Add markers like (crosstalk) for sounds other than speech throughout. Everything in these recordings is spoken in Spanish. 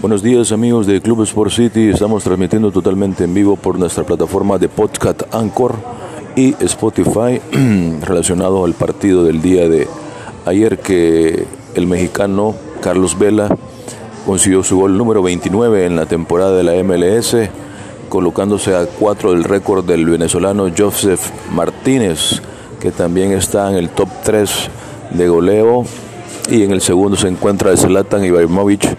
Buenos días amigos de Club Sport City, estamos transmitiendo totalmente en vivo por nuestra plataforma de podcast Anchor y Spotify (clears throat) relacionado al partido del día de ayer que el mexicano Carlos Vela consiguió su gol número 29 en la temporada de la MLS, colocándose a cuatro del récord del venezolano Joseph Martínez, que también está en el top 3 de goleo. Y en el segundo se encuentra Zlatan Ibrahimovic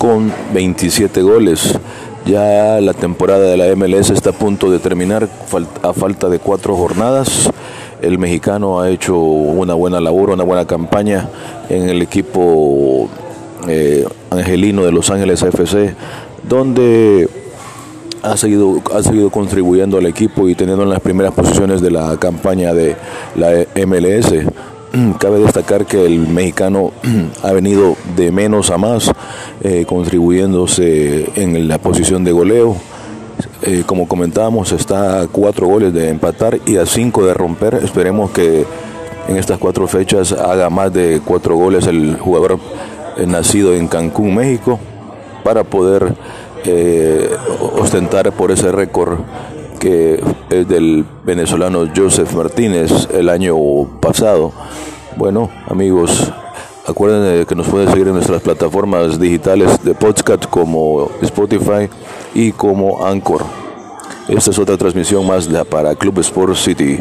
con 27 goles. Ya la temporada de la MLS está a punto de terminar a falta de cuatro jornadas. El mexicano ha hecho una buena labor, una buena campaña en el equipo eh, angelino de Los Ángeles FC, donde ha seguido, ha seguido contribuyendo al equipo y teniendo en las primeras posiciones de la campaña de la MLS. (clears throat) Cabe destacar que el mexicano (clears throat) ha venido de menos a más, eh, contribuyéndose en la posición de goleo. Eh, como comentábamos, está a cuatro goles de empatar y a cinco de romper. Esperemos que en estas cuatro fechas haga más de cuatro goles el jugador eh, nacido en Cancún, México, para poder ostentar por ese récord que es del venezolano Joseph Martínez el año pasado. Bueno, amigos, acuérdense que nos pueden seguir en nuestras plataformas digitales de podcast como Spotify y como Anchor. Esta es otra transmisión más para Club Sport City.